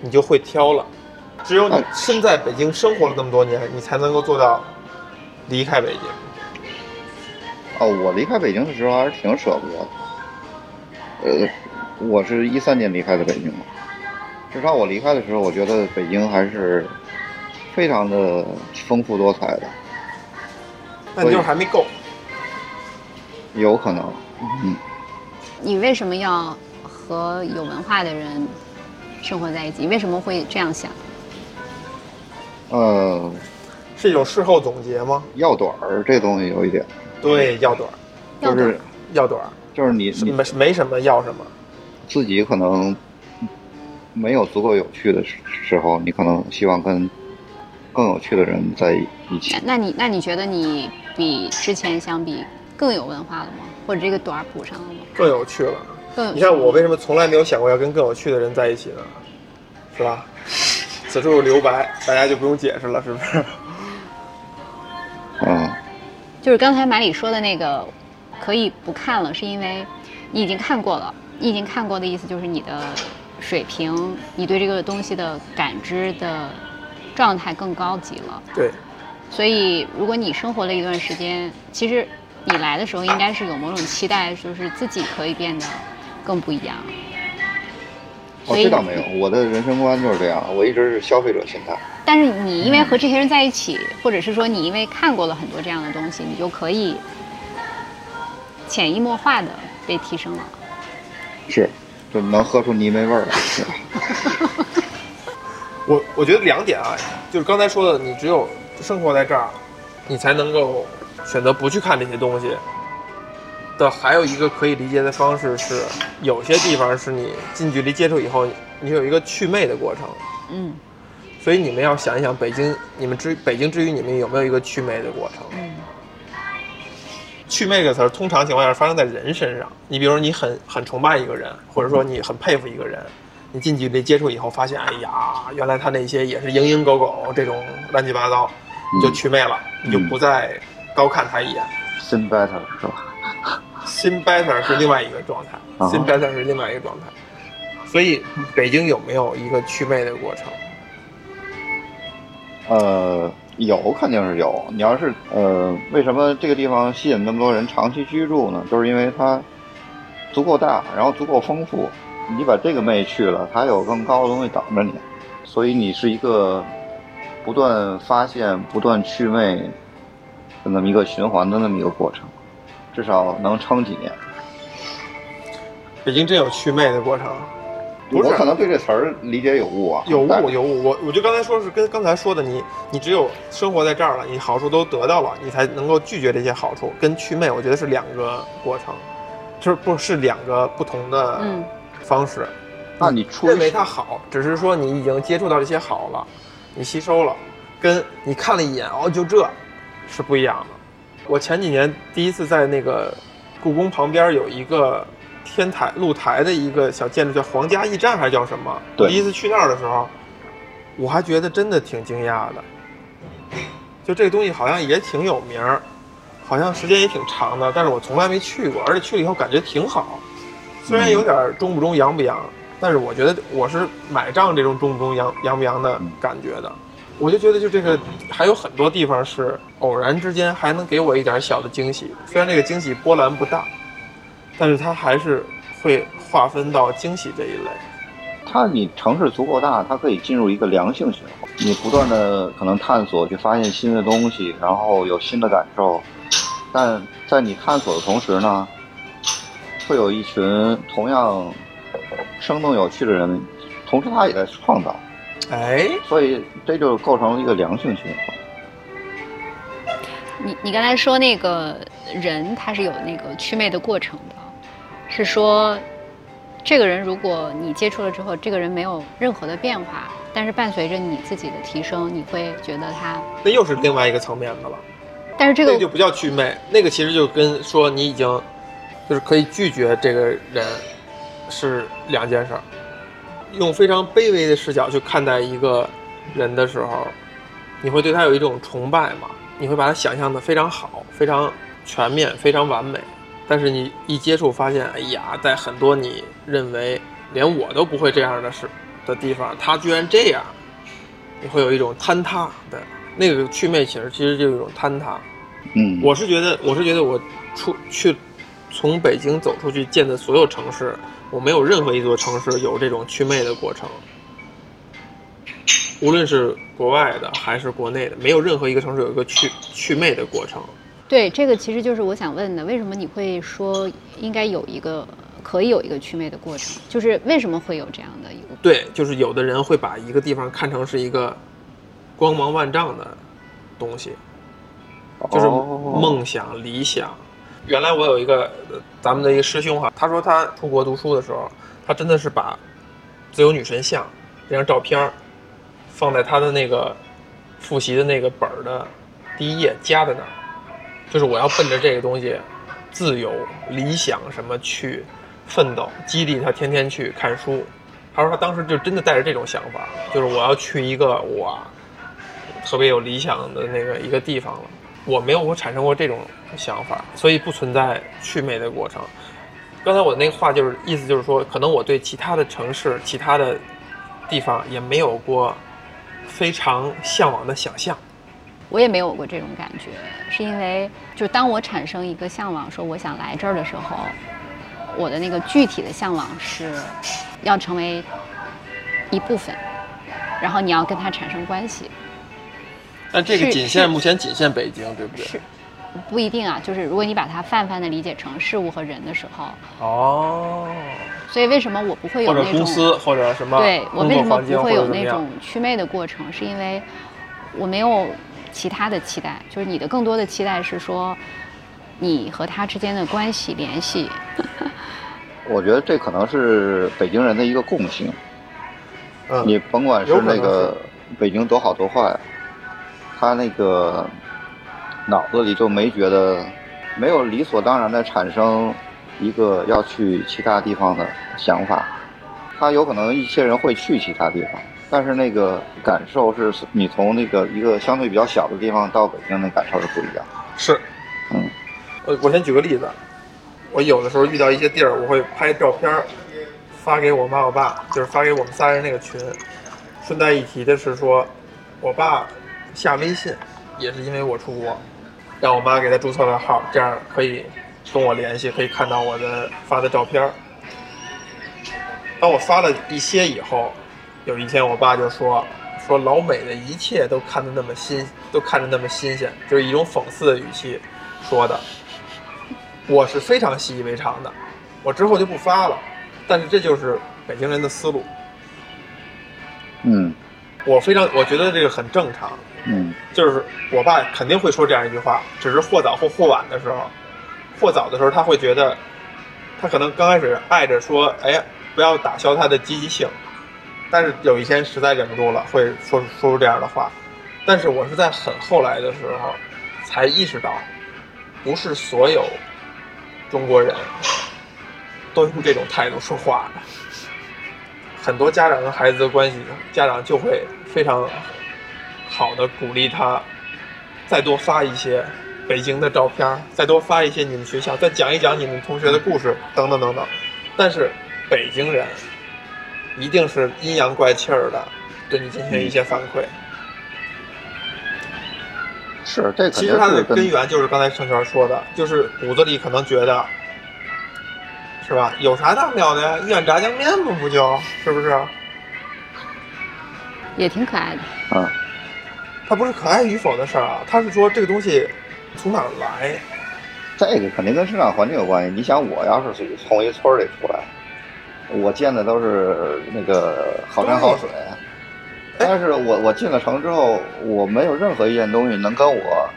你就会挑了。只有你身在北京生活了这么多年，你才能够做到离开北京。哦，我离开北京的时候还是挺舍不得的。呃，我是一三年离开的北京嘛，至少我离开的时候，我觉得北京还是非常的丰富多彩的，但就是还没够。有可能，嗯，你为什么要和有文化的人生活在一起？为什么会这样想？呃，是一种事后总结吗？药短儿这东西有一点，对，要短儿，就是要短儿，就是你你没没什么要什么。自己可能没有足够有趣的时时候，你可能希望跟更有趣的人在一起。那你那你觉得你比之前相比更有文化了吗？或者这个短儿补上了吗？更有趣了。更你看我为什么从来没有想过要跟更有趣的人在一起呢？是吧？此处留白，大家就不用解释了，是不是？嗯，就是刚才马里说的那个，可以不看了，是因为你已经看过了。你已经看过的意思就是你的水平，你对这个东西的感知的状态更高级了。对，所以如果你生活了一段时间，其实你来的时候应该是有某种期待，就是自己可以变得更不一样。哦，所以这倒没有，我的人生观就是这样，我一直是消费者心态。但是你因为和这些人在一起，或者是说你因为看过了很多这样的东西，你就可以潜移默化的被提升了。是，就能喝出泥煤味儿来。是 我我觉得两点啊，就是刚才说的，你只有生活在这儿，你才能够选择不去看这些东西。的还有一个可以理解的方式是，有些地方是你近距离接触以后，你有一个祛魅的过程。嗯所以你们要想一想，北京，你们之北京之于你们有没有一个祛魅的过程？嗯祛魅这个词儿，通常情况下发生在人身上。你比如说，你很很崇拜一个人，或者说你很佩服一个人，你近距离接触以后，发现，哎呀，原来他那些也是蝇营狗苟这种乱七八糟，你就祛魅了，你就不再高看他一眼。Sin better 是吧？心 better 是另外一个状态，啊心 better 是另外一个状态。所以，北京有没有一个祛魅的过程？呃，有肯定是有。你要是呃，为什么这个地方吸引那么多人长期居住呢？就是因为它足够大，然后足够丰富。你把这个魅去了，它有更高的东西等着你，所以你是一个不断发现、不断祛魅的那么一个循环的那么一个过程，至少能撑几年。北京真有祛魅的过程？不是我可能对这词儿理解有误啊，有误有误，我我就刚才说是跟刚才说的，你你只有生活在这儿了，你好处都得到了，你才能够拒绝这些好处。跟祛魅，我觉得是两个过程，就是不是两个不同的嗯方式。那你出认为它好，只是说你已经接触到这些好了，你吸收了，跟你看了一眼哦就这，是不一样的。我前几年第一次在那个故宫旁边有一个天台露台的一个小建筑，叫皇家驿站还是叫什么？第一次去那儿的时候，我还觉得真的挺惊讶的。就这个东西好像也挺有名儿，好像时间也挺长的，但是我从来没去过，而且去了以后感觉挺好。虽然有点中不中洋不洋，但是我觉得我是买账这种中不中洋洋不洋的感觉的。我就觉得就这个还有很多地方是偶然之间还能给我一点小的惊喜，虽然这个惊喜波澜不大，但是它还是会划分到惊喜这一类。它你城市足够大，它可以进入一个良性循环。你不断的可能探索，去发现新的东西，然后有新的感受。但在你探索的同时呢，会有一群同样生动有趣的人，同时他也在创造。哎，所以这就构成了一个良性循环。你你刚才说那个人他是有那个祛魅的过程的，是说这个人如果你接触了之后，这个人没有任何的变化，但是伴随着你自己的提升，你会觉得他那又是另外一个层面的了。但是这个那个就不叫祛魅，那个其实就跟说你已经就是可以拒绝这个人是两件事儿。用非常卑微的视角去看待一个人的时候，你会对他有一种崇拜嘛？你会把他想象的非常好、非常全面、非常完美。但是你一接触发现，哎呀，在很多你认为连我都不会这样的事的地方，他居然这样，你会有一种坍塌的。那个祛魅其实其实就是一种坍塌。嗯，我是觉得，我是觉得我出去从北京走出去见的所有城市，我没有任何一座城市有这种祛魅的过程。无论是国外的还是国内的，没有任何一个城市有一个祛祛魅的过程。对这个其实就是我想问的，为什么你会说应该有一个可以有一个祛魅的过程？就是为什么会有这样的一个？对，就是有的人会把一个地方看成是一个光芒万丈的东西，就是哦梦想、理想。原来我有一个咱们的一个师兄哈，他说他出国读书的时候，他真的是把自由女神像这张照片放在他的那个复习的那个本儿的第一页夹在那儿，就是我要奔着这个东西，自由、理想什么去奋斗，激励他天天去看书。他说他当时就真的带着这种想法，就是我要去一个我特别有理想的那个一个地方了。我没有我产生过这种想法，所以不存在去美的过程。刚才我那个话就是意思就是说，可能我对其他的城市、其他的地方也没有过非常向往的想象。我也没有过这种感觉，是因为就当我产生一个向往，说我想来这儿的时候，我的那个具体的向往是要成为一部分，然后你要跟它产生关系，但这个仅限目前仅限北京，对不对？是不一定啊。就是如果你把它泛泛的理解成事物和人的时候，哦，所以为什么我不会有或者那种公司或者什么对我为什么不会有那种祛魅的过程？是因为我没有其他的期待，就是你的更多的期待是说你和他之间的关系联系。我觉得这可能是北京人的一个共性。嗯，你甭管是那个北京多好多坏，他那个脑子里就没觉得没有理所当然的产生一个要去其他地方的想法。他有可能一些人会去其他地方，但是那个感受是你从那个一个相对比较小的地方到北京的感受是不一样。是，嗯，我我先举个例子，我有的时候遇到一些地儿，我会拍照片儿发给我妈我爸，就是发给我们仨人那个群。顺带一提的是说，我爸下微信也是因为我出国，让我妈给他注册了号，这样可以跟我联系，可以看到我的发的照片。当我发了一些以后，有一天我爸就说说老美的一切都看得那么新，都看着那么新鲜，就是一种讽刺的语气说的。我是非常习以为常的，我之后就不发了。但是这就是北京人的思路，嗯我非常我觉得这个很正常。嗯就是我爸肯定会说这样一句话，只是或早或或晚的时候，或早的时候他会觉得，他可能刚开始爱着说，哎呀，不要打消他的积极性，但是有一天实在忍不住了，会说说出这样的话。但是我是在很后来的时候，才意识到，不是所有中国人都用这种态度说话的。很多家长跟孩子的关系，家长就会非常好的鼓励他，再多发一些北京的照片儿，再多发一些你们学校，再讲一讲你们同学的故事，等等等等。但是北京人一定是阴阳怪气儿的，对你进行一些反馈。是这其实它的根源就是刚才盛泉说的，就是骨子里可能觉得，是吧？有啥大不了的呀？一碗炸酱面嘛，不就是不是？也挺可爱的。嗯，它不是可爱与否的事儿啊，它是说这个东西从哪儿来。这个肯定跟生长环境有关系。你想，我要是从一村里出来，我见的都是那个好山好水，但是我我进了城之后，我没有任何一件东西能跟我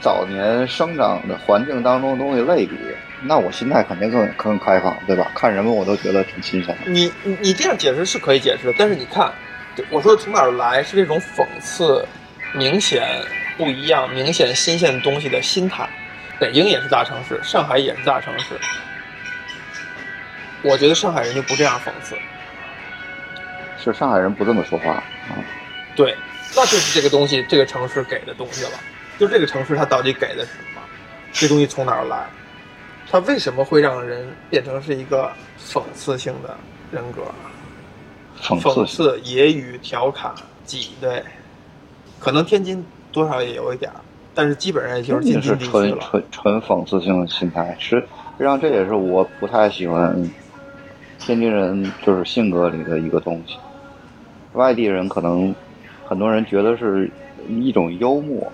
早年生长的环境当中的东西类比，那我心态肯定更更开放，对吧？看什么我都觉得挺新鲜的。你你你这样解释是可以解释的，但是你看，我说的从哪儿来是这种讽刺，明显不一样、明显新鲜东西的心态。北京也是大城市，上海也是大城市，我觉得上海人就不这样讽刺。是上海人不这么说话啊，对，那就是这个东西，这个城市给的东西了。就这个城市它到底给的是什么？这东西从哪儿来？它为什么会让人变成是一个讽刺性的人格？讽刺、揶揄、调侃、挤兑，可能天津多少也有一点儿，但是基本上也就是京肯定是津地区了。纯纯纯讽刺性的心态。实实际上这也是我不太喜欢天津人就是性格里的一个东西。外地人可能很多人觉得是一种幽默，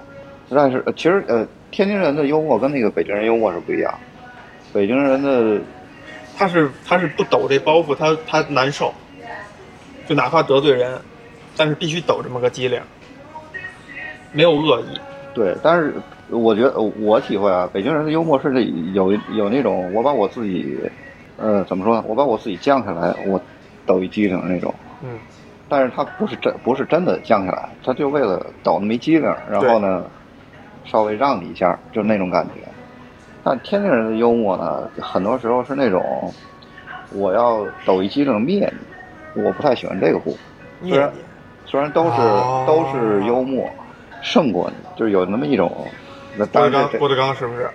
但是呃其实呃天津人的幽默跟那个北京人幽默是不一样。北京人的他是他是不抖这包袱，他他难受，就哪怕得罪人，但是必须抖这么个机灵，没有恶意。对，但是我觉得我体会啊，北京人的幽默是有有那种我把我自己，呃，怎么说呢？我把我自己降下来，我抖一机灵那种。嗯，但是他不是真不是真的降下来，他就为了抖那么一机灵，然后呢，稍微让你一下，就那种感觉。但天津人的幽默呢，很多时候是那种我要抖一机灵灭你，我不太喜欢这个部分。念念。虽然都是、哦都是幽默，胜过你，就是有那么一种。那郭德纲，郭德纲是不是？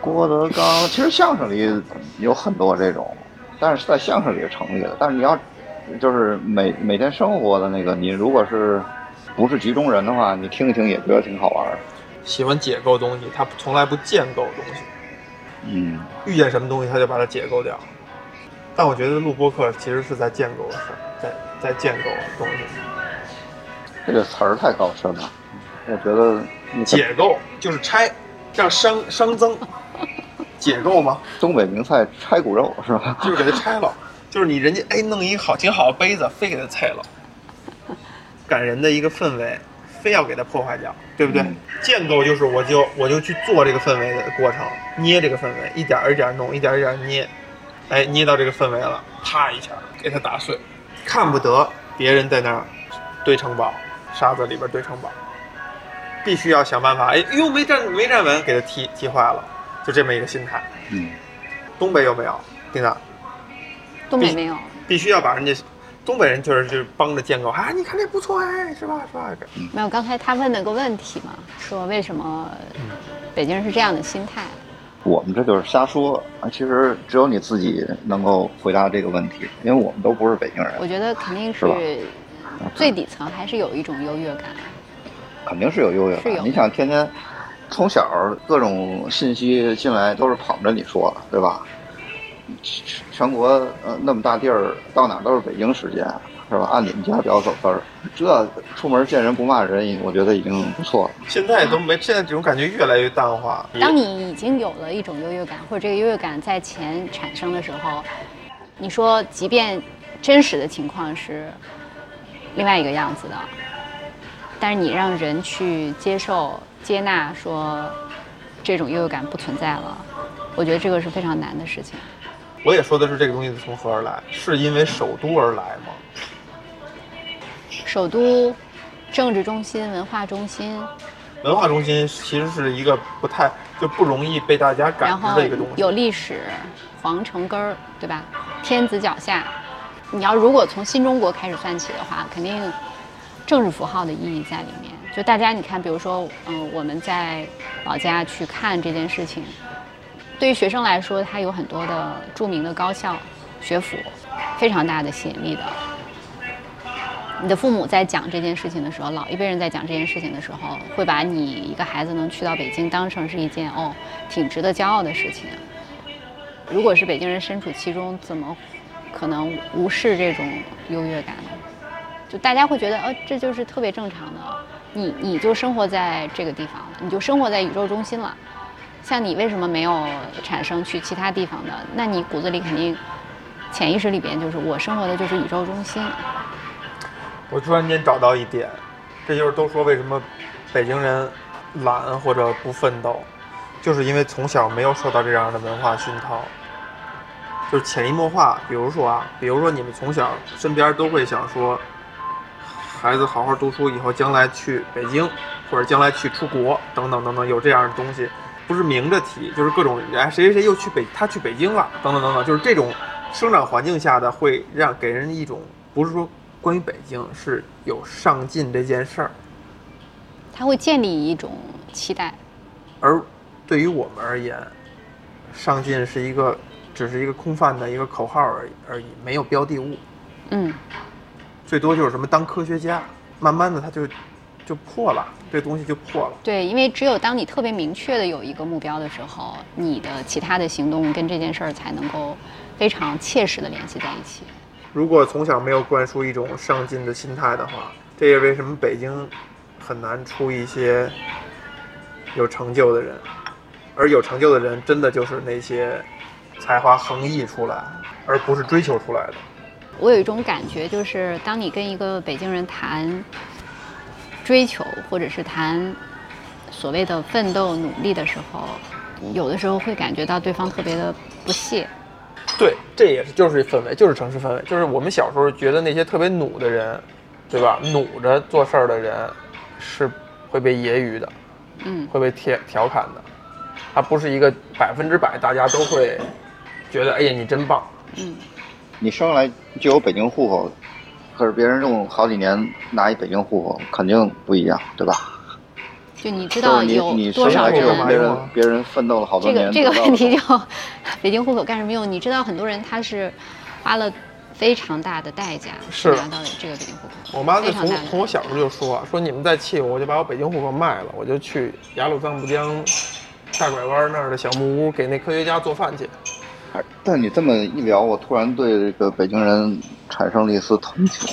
郭德纲其实相声里有很多这种，但是在相声里是成立的。但是你要就是每每天生活的那个，你如果是不是局中人的话，你听一听也觉得挺好玩儿。喜欢解构东西，他从来不建构东西，嗯，遇见什么东西他就把它解构掉。但我觉得录播客其实是在建构的事儿，在在建构东西。这个词儿太高深了，我觉得解构就是拆，让熵熵增，解构吗，东北名菜拆骨肉是吧？就是给它拆了，就是你人家哎弄一好挺好的杯子，非给它拆了，感人的一个氛围，非要给它破坏掉，对不对？嗯建构就是我就我就去做这个氛围的过程，捏这个氛围，一点儿一点儿弄，一点儿一点儿捏，哎，捏到这个氛围了，啪一下给它打碎，看不得别人在那儿堆城堡，沙子里边堆城堡，必须要想办法，哎呦没站没站稳，给他踢踢坏了，就这么一个心态。嗯，东北有没有？丁娜，东北没有，必须要把人家东北人就是就是帮着建构，啊，你看这不错哎，是吧？是吧？没有。刚才他问了个问题嘛，说为什么北京人是这样的心态？我们这就是瞎说啊。其实只有你自己能够回答这个问题，因为我们都不是北京人。我觉得肯定是最底层还是有一种优越感。肯定是有优越是有感。你想天天从小各种信息进来都是捧着你说的，对吧？全全国呃那么大地儿，到哪都是北京时间，是吧？按你们家表走分儿，这出门见人不骂人，我觉得已经不错了。现在都没，现在这种感觉越来越淡化。当你已经有了一种优越感，或者这个优越感在前产生的时候，你说，即便真实的情况是另外一个样子的，但是你让人去接受、接纳，说这种优越感不存在了，我觉得这个是非常难的事情。我也说的是这个东西从何而来，是因为首都而来吗？首都、政治中心、文化中心，文化中心其实是一个不太就不容易被大家感知的一个东西。有历史，皇城根儿，对吧？天子脚下，你要如果从新中国开始算起的话，肯定政治符号的意义在里面。就大家你看，比如说，嗯、我们在老家去看这件事情，对于学生来说，它有很多的著名的高校、学府，非常大的吸引力的。你的父母在讲这件事情的时候，老一辈人在讲这件事情的时候，会把你一个孩子能去到北京当成是一件哦挺值得骄傲的事情。如果是北京人身处其中，怎么可能无视这种优越感？就大家会觉得，呃，这就是特别正常的。你你就生活在这个地方，你就生活在宇宙中心了。像你为什么没有产生去其他地方的？那你骨子里肯定潜意识里边就是我生活的就是宇宙中心。我突然间找到一点，这就是都说为什么北京人懒或者不奋斗，就是因为从小没有受到这样的文化熏陶，就是潜移默化。比如说啊，比如说你们从小身边都会想说，孩子好好读书以后将来去北京，或者将来去出国等等等等，有这样的东西，不是明着提，就是各种哎谁谁谁又去北他去北京了等等等等，就是这种生长环境下的会让给人一种不是说。关于北京是有上进这件事儿，他会建立一种期待，而对于我们而言，上进是一个只是一个空泛的一个口号而已而已，没有标的物。嗯，最多就是什么当科学家，慢慢的它就就破了，这东西就破了。对，因为只有当你特别明确的有一个目标的时候，你的其他的行动跟这件事儿才能够非常切实的联系在一起。如果从小没有灌输一种上进的心态的话，这也为什么北京很难出一些有成就的人，而有成就的人真的就是那些才华横溢出来，而不是追求出来的。我有一种感觉，就是当你跟一个北京人谈追求，或者是谈所谓的奋斗努力的时候，有的时候会感觉到对方特别的不屑。对，这也是就是氛围，就是城市氛围，就是我们小时候觉得那些特别努的人，对吧？努着做事儿的人，是会被揶揄的，嗯，会被调调侃的，他不是一个百分之百大家都会觉得，哎呀，你真棒。嗯，你生来就有北京户口，可是别人用好几年拿一北京户口，肯定不一样，对吧？就你知道有你多少生来就人有别人别人奋斗了好多这年个这个问题就，北京户口干什么用？你知道很多人他是花了非常大的代价是拿到这个北京户口。我妈就从从我小时候就说啊，说你们再气我，我就把我北京户口卖了，我就去雅鲁藏布江大拐弯那儿的小木屋给那科学家做饭去。哎但你这么一聊，我突然对这个北京人产生了一丝同情。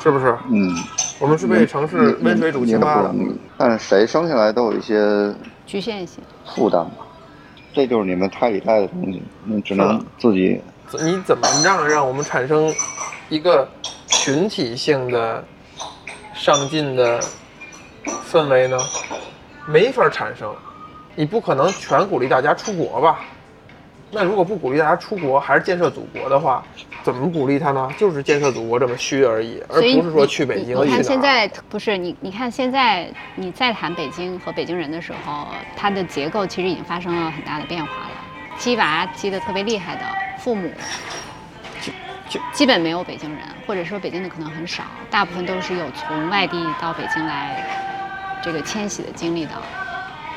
是不是？嗯，我们是被城市温水煮青蛙的。但是谁生下来都有一些局限性。负担吧，这就是你们太里带的东西，你只能自己。你怎么让让我们产生一个群体性的上进的氛围呢？没法产生，你不可能全鼓励大家出国吧？那如果不鼓励大家出国，还是建设祖国的话，怎么鼓励他呢？就是建设祖国这么虚而已，而不是说去北京你你看。现在不是你，你看现在你再谈北京和北京人的时候，它的结构其实已经发生了很大的变化了。鸡娃鸡的特别厉害的父母，就就基本没有北京人，或者说北京的可能很少，大部分都是有从外地到北京来这个迁徙的经历的。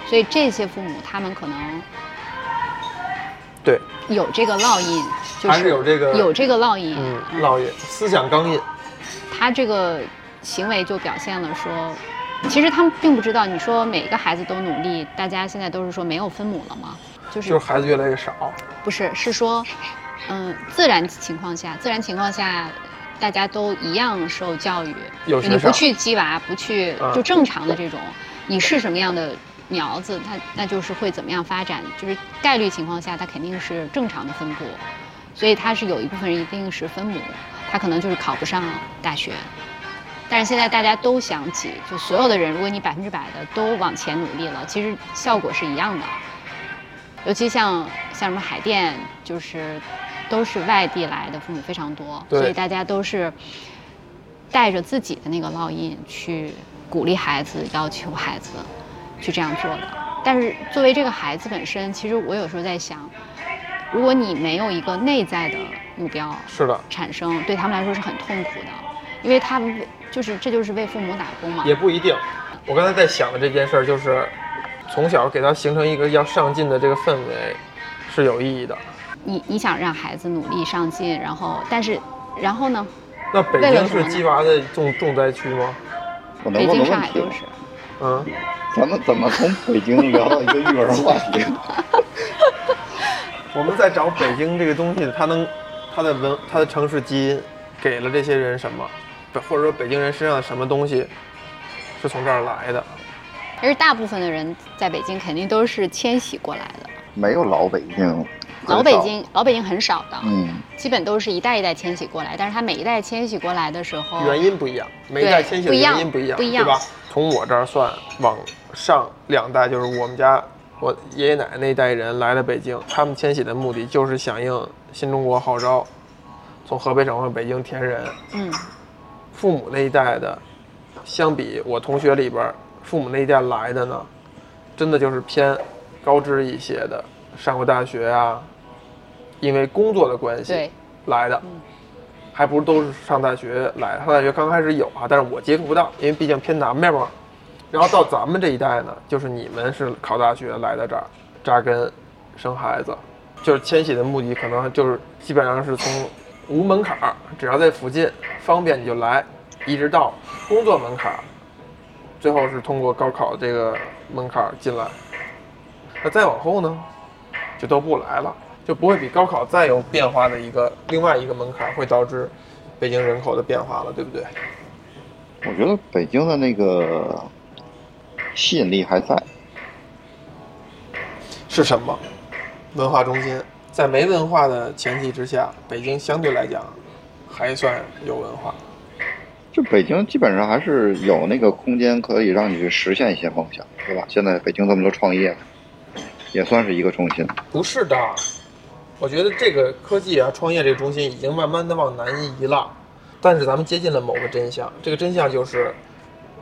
所以这些父母他们可能对，有这个烙印，就还是有这个有这个烙印，嗯，烙印思想钢印。他这个行为就表现了说，其实他们并不知道。你说每个孩子都努力，大家现在都是说没有分母了吗？就是就是孩子越来越少，不是是说，嗯，自然情况下，自然情况下。大家都一样受教育，你不有学上去鸡娃，不去嗯就正常的这种，你是什么样的苗子，它那就是会怎么样发展，就是概率情况下，它肯定是正常的分布，所以它是有一部分人一定是分母，他可能就是考不上大学。但是现在大家都想挤，就所有的人，如果你百分之百的都往前努力了，其实效果是一样的。尤其像像什么海淀，就是都是外地来的父母非常多，所以大家都是带着自己的那个烙印去鼓励孩子，要求孩子去这样做的。但是作为这个孩子本身，其实我有时候在想，如果你没有一个内在的目标是的，产生，对他们来说是很痛苦的，因为他们就是这就是为父母打工嘛。也不一定。我刚才在想的这件事儿，就是从小给他形成一个要上进的这个氛围，是有意义的。你你想让孩子努力上进，然后但是然后呢？那北京是鸡娃的重重灾区吗？北京？上海都是。嗯，咱们怎么从北京聊到一个育儿话题？我们在找北京这个东西，它能，它的文，它的城市基因给了这些人什么，或者说北京人身上的什么东西是从这儿来的？而大部分的人在北京肯定都是迁徙过来的，没有老北京，老北京老北京很少的，嗯，基本都是一代一代迁徙过来，但是他每一代迁徙过来的时候，原因不一样，每一代迁徙的原因不一样，不一样对吧？从我这儿算，往上两代就是我们家我爷爷奶奶那一代人来了北京，他们迁徙的目的就是响应新中国号召，从河北省往北京填人。嗯，父母那一代的，相比我同学里边儿，父母那一代来的呢，真的就是偏高知一些的，上过大学啊，因为工作的关系，来的，还不是都是上大学来。上大学刚开始有啊，但是我接触不到，因为毕竟偏南边嘛。然后到咱们这一代呢，就是你们是考大学来到这儿扎根生孩子，就是迁徙的目的可能就是基本上是从无门槛儿，只要在附近方便你就来，一直到工作门槛儿，最后是通过高考这个门槛儿进来。那再往后呢，就都不来了，就不会比高考再有变化的一个另外一个门槛，会导致北京人口的变化了，对不对？我觉得北京的那个吸引力还在。是什么？文化中心，在没文化的前提之下，北京相对来讲还算有文化。就北京基本上还是有那个空间可以让你去实现一些梦想，对吧？现在北京这么多创业，也算是一个中心。不是的，我觉得这个科技啊、创业这个中心已经慢慢的往南移了。但是咱们接近了某个真相，这个真相就是，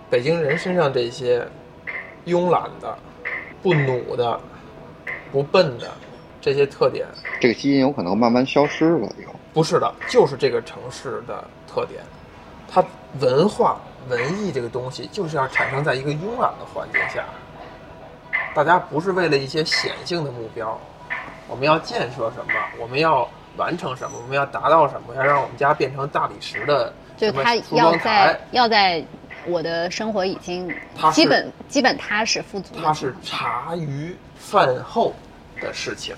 北京人身上这些慵懒的、不努的、不笨的这些特点，这个基因有可能慢慢消失了以后。不是的，就是这个城市的特点。它文化、文艺这个东西，就是要产生在一个慵懒的环境下。大家不是为了一些显性的目标，我们要建设什么，我们要完成什么，我们要达到什么，要让我们家变成大理石的就他梳要在。要在我的生活已经基本基本踏实富足的它是茶余饭后的事情，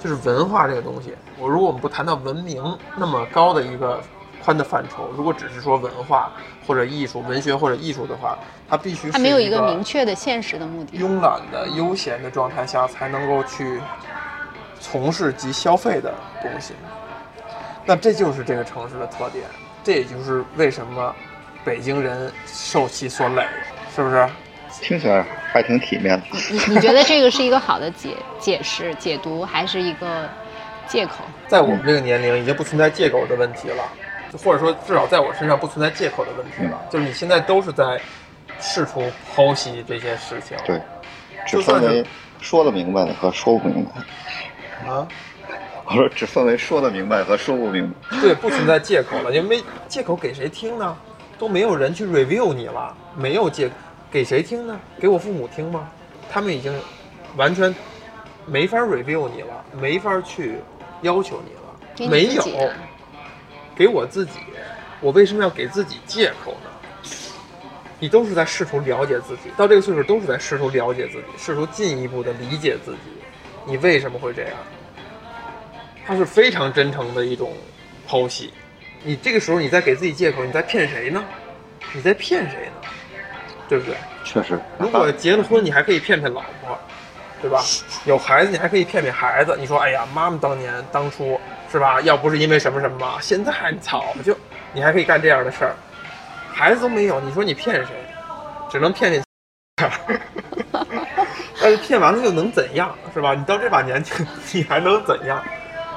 就是文化这个东西。我如果我们不谈到文明那么高的一个宽的范畴，如果只是说文化或者艺术、文学或者艺术的话，它必须它没有一一个明确的现实的目的。慵懒的、悠闲的状态下才能够去从事及消费的东西。那这就是这个城市的特点，这也就是为什么北京人受其所累，是不是？听起来还挺体面的。你你觉得这个是一个好的解解释、解读，还是一个借口？在我们这个年龄已经不存在借口的问题了，就或者说至少在我身上不存在借口的问题了。就是你现在都是在试图剖析这些事情。对，只就算是分为说得明白的和说不明白。啊，我说只分为说得明白和说不明白。对，不存在借口了，因为借口给谁听呢？都没有人去 review 你了，没有借，给谁听呢？给我父母听吗？他们已经完全没法 review 你了，没法去要求你了，你没有。给我自己，我为什么要给自己借口呢？你都是在试图了解自己，到这个岁数都是在试图了解自己，试图进一步的理解自己。你为什么会这样？他是非常真诚的一种剖析。你这个时候你在给自己借口，你在骗谁呢？你在骗谁呢？对不对？确实，如果结了婚，你还可以骗骗老婆，对吧？有孩子，你还可以骗骗孩子。你说，哎呀，妈妈当年当初是吧？要不是因为什么什么，现在早就你还可以干这样的事儿。孩子都没有，你说你骗谁？只能骗骗。但是骗完了又能怎样，是吧？你到这把年纪，你还能怎样？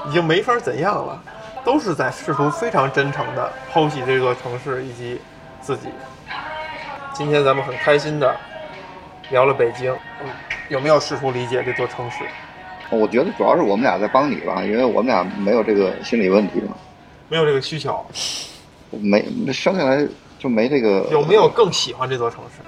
已经没法怎样了，都是在试图非常真诚的剖析这座城市以及自己。今天咱们很开心的聊了北京，嗯，有没有试图理解这座城市？我觉得主要是我们俩在帮你吧，因为我们俩没有这个心理问题嘛，没有这个需求，没生下来就没这个。有没有更喜欢这座城市？